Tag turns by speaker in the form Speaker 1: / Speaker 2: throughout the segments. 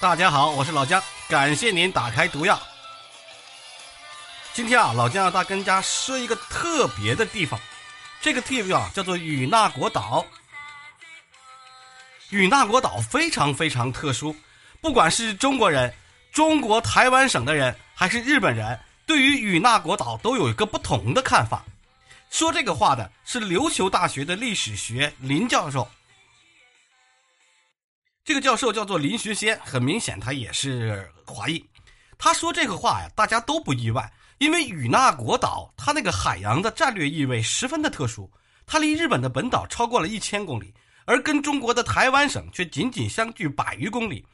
Speaker 1: 大家好，我是老姜，感谢您打开毒药。今天啊，老姜要大跟家说一个特别的地方，这个地方啊叫做与那国岛。与那国岛非常非常特殊，不管是中国人、中国台湾省的人，还是日本人，对于与那国岛都有一个不同的看法。说这个话的是琉球大学的历史学林教授。这个教授叫做林学先，很明显他也是华裔。他说这个话呀，大家都不意外，因为与那国岛它那个海洋的战略意味十分的特殊，它离日本的本岛超过了一千公里，而跟中国的台湾省却仅仅相距百余公里。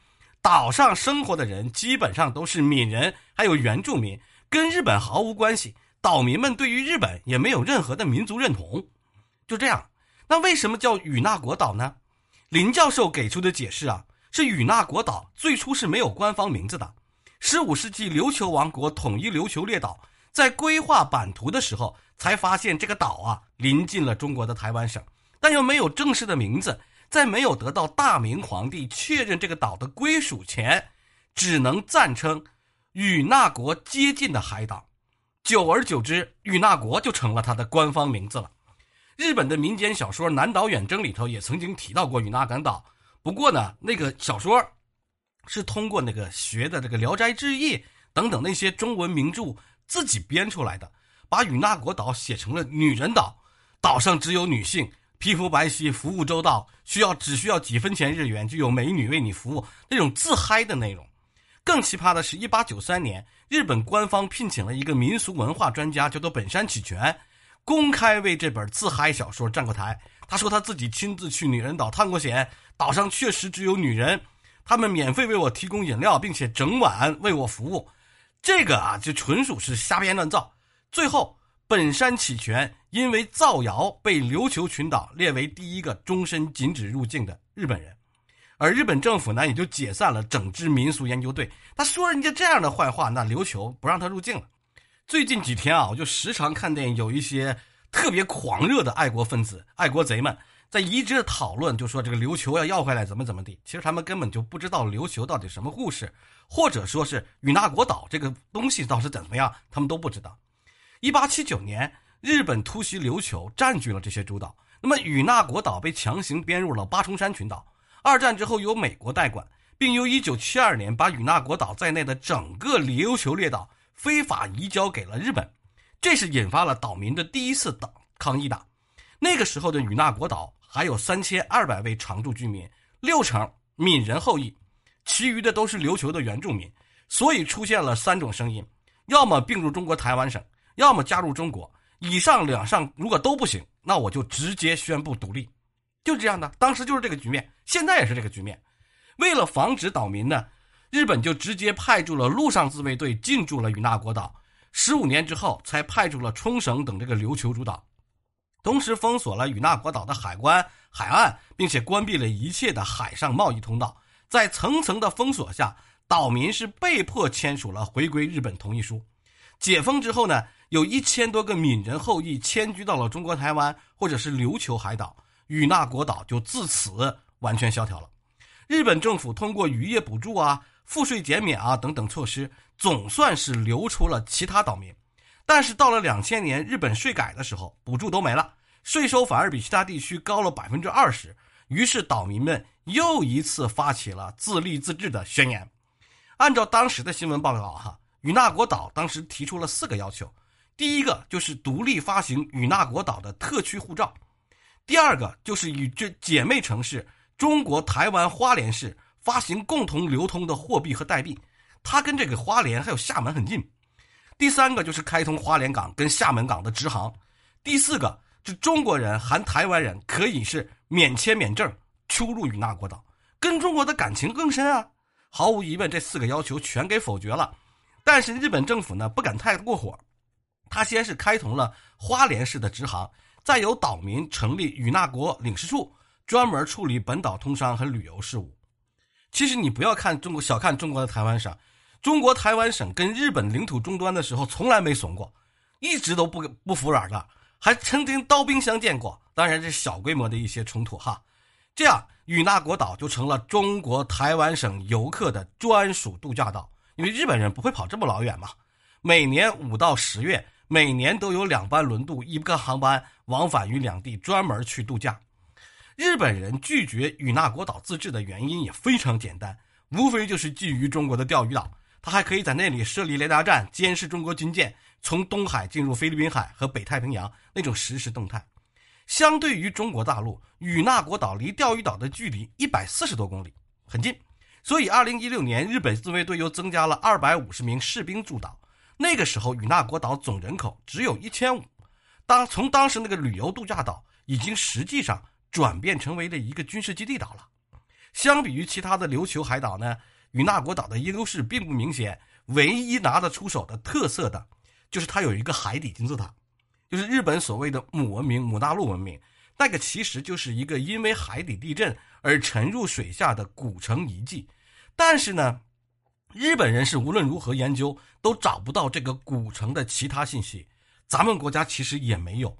Speaker 1: 岛上生活的人基本上都是闽人，还有原住民，跟日本毫无关系。岛民们对于日本也没有任何的民族认同。就这样，那为什么叫与那国岛呢？林教授给出的解释啊，是与那国岛最初是没有官方名字的。十五世纪琉球王国统一琉球列岛，在规划版图的时候，才发现这个岛啊临近了中国的台湾省，但又没有正式的名字。在没有得到大明皇帝确认这个岛的归属前，只能暂称与那国接近的海岛。久而久之，与那国就成了它的官方名字了。日本的民间小说《南岛远征》里头也曾经提到过与那港岛，不过呢，那个小说是通过那个学的这个《聊斋志异》等等那些中文名著自己编出来的，把与那国岛写成了女人岛，岛上只有女性，皮肤白皙，服务周到，需要只需要几分钱日元就有美女为你服务，那种自嗨的内容。更奇葩的是，一八九三年，日本官方聘请了一个民俗文化专家，叫做本山启全。公开为这本自嗨小说站过台。他说他自己亲自去女人岛探过险，岛上确实只有女人，他们免费为我提供饮料，并且整晚为我服务。这个啊，就纯属是瞎编乱造。最后，本山启全因为造谣被琉球群岛列为第一个终身禁止入境的日本人，而日本政府呢，也就解散了整支民俗研究队。他说人家这样的坏话，那琉球不让他入境了。最近几天啊，我就时常看见有一些特别狂热的爱国分子、爱国贼们在一直讨论，就说这个琉球要要回来，怎么怎么地。其实他们根本就不知道琉球到底什么故事，或者说是与那国岛这个东西倒是怎么样，他们都不知道。一八七九年，日本突袭琉球，占据了这些诸岛，那么与那国岛被强行编入了八重山群岛。二战之后，由美国代管，并由一九七二年把与那国岛在内的整个琉球列岛。非法移交给了日本，这是引发了岛民的第一次党抗议的。那个时候的与那国岛还有三千二百位常住居民，六成闽人后裔，其余的都是琉球的原住民。所以出现了三种声音：要么并入中国台湾省，要么加入中国。以上两项如果都不行，那我就直接宣布独立。就这样的，当时就是这个局面，现在也是这个局面。为了防止岛民呢。日本就直接派驻了陆上自卫队进驻了与那国岛，十五年之后才派驻了冲绳等这个琉球诸岛，同时封锁了与那国岛的海关海岸，并且关闭了一切的海上贸易通道。在层层的封锁下，岛民是被迫签署了回归日本同意书。解封之后呢，有一千多个闽人后裔迁居到了中国台湾或者是琉球海岛，与那国岛就自此完全萧条了。日本政府通过渔业补助啊。赋税减免啊，等等措施，总算是留出了其他岛民。但是到了两千年日本税改的时候，补助都没了，税收反而比其他地区高了百分之二十。于是岛民们又一次发起了自立自治的宣言。按照当时的新闻报道，哈，与那国岛当时提出了四个要求：第一个就是独立发行与那国岛的特区护照；第二个就是与这姐妹城市中国台湾花莲市。发行共同流通的货币和代币，它跟这个花莲还有厦门很近。第三个就是开通花莲港跟厦门港的直航。第四个是中国人含台湾人可以是免签免证出入与那国岛，跟中国的感情更深啊。毫无疑问，这四个要求全给否决了。但是日本政府呢不敢太过火，他先是开通了花莲市的直航，再由岛民成立与那国领事处，专门处理本岛通商和旅游事务。其实你不要看中国小看中国的台湾省，中国台湾省跟日本领土终端的时候从来没怂过，一直都不不服软的，还曾经刀兵相见过。当然是小规模的一些冲突哈。这样与那国岛就成了中国台湾省游客的专属度假岛。因为日本人不会跑这么老远嘛，每年五到十月，每年都有两班轮渡，一个航班往返于两地，专门去度假。日本人拒绝与那国岛自治的原因也非常简单，无非就是觊觎中国的钓鱼岛，他还可以在那里设立雷达站，监视中国军舰从东海进入菲律宾海和北太平洋那种实时动态。相对于中国大陆，与那国岛离钓鱼岛的距离一百四十多公里，很近。所以，二零一六年，日本自卫队又增加了二百五十名士兵驻岛。那个时候，与那国岛总人口只有一千五。当从当时那个旅游度假岛，已经实际上转变成为了一个军事基地岛了。相比于其他的琉球海岛呢，与那国岛的优势并不明显。唯一拿得出手的特色的，就是它有一个海底金字塔，就是日本所谓的母文明、母大陆文明。那个其实就是一个因为海底地震而沉入水下的古城遗迹。但是呢，日本人是无论如何研究都找不到这个古城的其他信息。咱们国家其实也没有，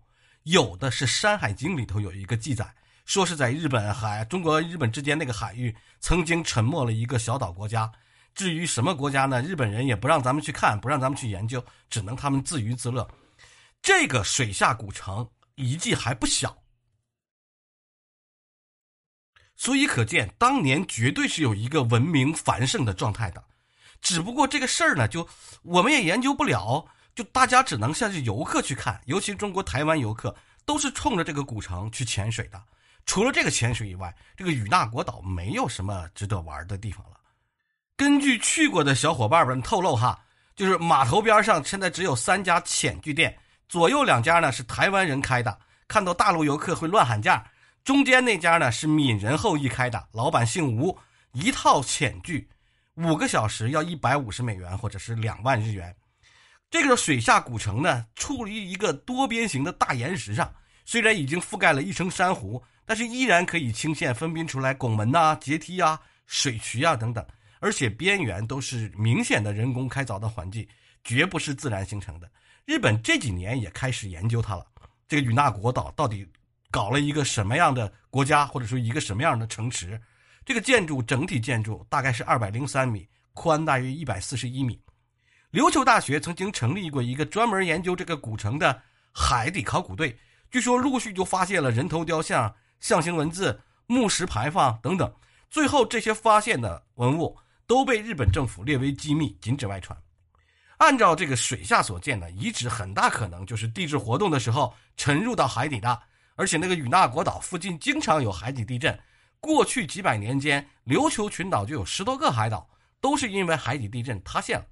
Speaker 1: 有的是《山海经》里头有一个记载，说是在日本海、中国、日本之间那个海域曾经沉没了一个小岛国家。至于什么国家呢？日本人也不让咱们去看，不让咱们去研究，只能他们自娱自乐。这个水下古城遗迹还不小。所以可见，当年绝对是有一个文明繁盛的状态的，只不过这个事儿呢，就我们也研究不了，就大家只能像是游客去看，尤其中国台湾游客都是冲着这个古城去潜水的。除了这个潜水以外，这个与那国岛没有什么值得玩的地方了。根据去过的小伙伴们透露哈，就是码头边上现在只有三家潜具店，左右两家呢是台湾人开的，看到大陆游客会乱喊价。中间那家呢是闽人后裔开的，老板姓吴，一套浅具，五个小时要一百五十美元或者是两万日元。这个水下古城呢，处于一个多边形的大岩石上，虽然已经覆盖了一层珊瑚，但是依然可以清线分辨出来拱门呐、阶梯啊、水渠啊等等，而且边缘都是明显的人工开凿的环境，绝不是自然形成的。日本这几年也开始研究它了，这个与那国岛到底。搞了一个什么样的国家，或者说一个什么样的城池？这个建筑整体建筑大概是二百零三米，宽大约一百四十一米。琉球大学曾经成立过一个专门研究这个古城的海底考古队，据说陆续就发现了人头雕像、象形文字、木石牌坊等等。最后这些发现的文物都被日本政府列为机密，禁止外传。按照这个水下所见的遗址，很大可能就是地质活动的时候沉入到海底的。而且那个与那国岛附近经常有海底地震，过去几百年间，琉球群岛就有十多个海岛都是因为海底地震塌陷了。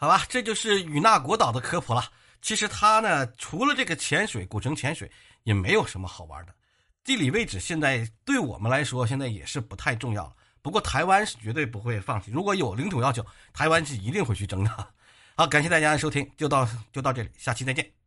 Speaker 1: 好吧，这就是与那国岛的科普了。其实它呢，除了这个潜水古城潜水，也没有什么好玩的。地理位置现在对我们来说，现在也是不太重要了。不过台湾是绝对不会放弃，如果有领土要求，台湾是一定会去争的。好，感谢大家的收听，就到就到这里，下期再见。